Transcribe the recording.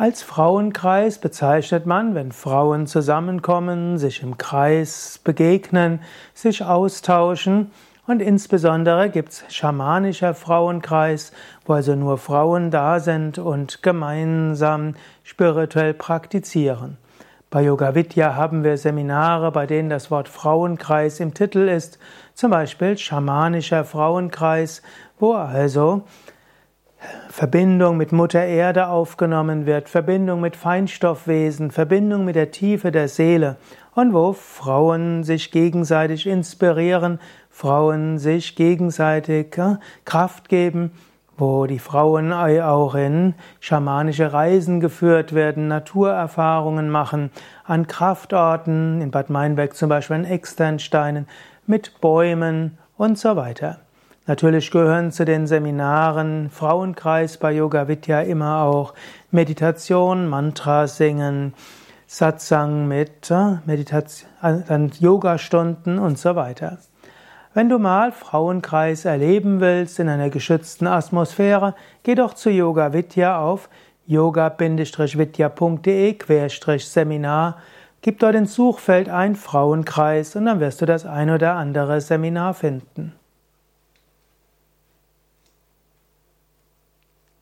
Als Frauenkreis bezeichnet man, wenn Frauen zusammenkommen, sich im Kreis begegnen, sich austauschen und insbesondere gibt's schamanischer Frauenkreis, wo also nur Frauen da sind und gemeinsam spirituell praktizieren. Bei Yoga Vidya haben wir Seminare, bei denen das Wort Frauenkreis im Titel ist, zum Beispiel schamanischer Frauenkreis, wo also Verbindung mit Mutter Erde aufgenommen wird, Verbindung mit Feinstoffwesen, Verbindung mit der Tiefe der Seele und wo Frauen sich gegenseitig inspirieren, Frauen sich gegenseitig Kraft geben, wo die Frauen auch in schamanische Reisen geführt werden, Naturerfahrungen machen, an Kraftorten, in Bad Meinberg zum Beispiel an Externsteinen, mit Bäumen und so weiter. Natürlich gehören zu den Seminaren Frauenkreis bei Yoga Vidya immer auch Meditation, Mantra singen, Satsang mit äh, Meditation, Yoga-Stunden und so weiter. Wenn du mal Frauenkreis erleben willst in einer geschützten Atmosphäre, geh doch zu Yoga Vidya auf yoga-vidya.de-seminar. Gib dort ins Suchfeld ein Frauenkreis und dann wirst du das ein oder andere Seminar finden.